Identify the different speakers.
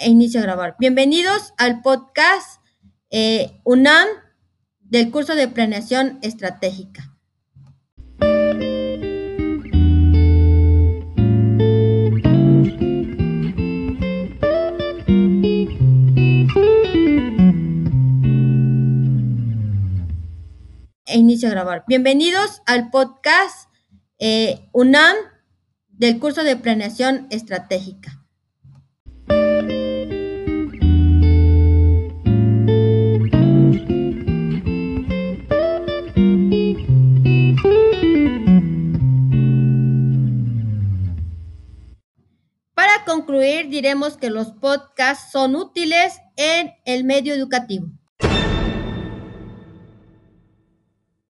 Speaker 1: e inicio a grabar. Bienvenidos al podcast eh, UNAM del curso de planeación estratégica. E inicio a grabar. Bienvenidos al podcast eh, UNAM del curso de planeación estratégica. Para concluir, diremos que los podcasts son útiles en el medio educativo.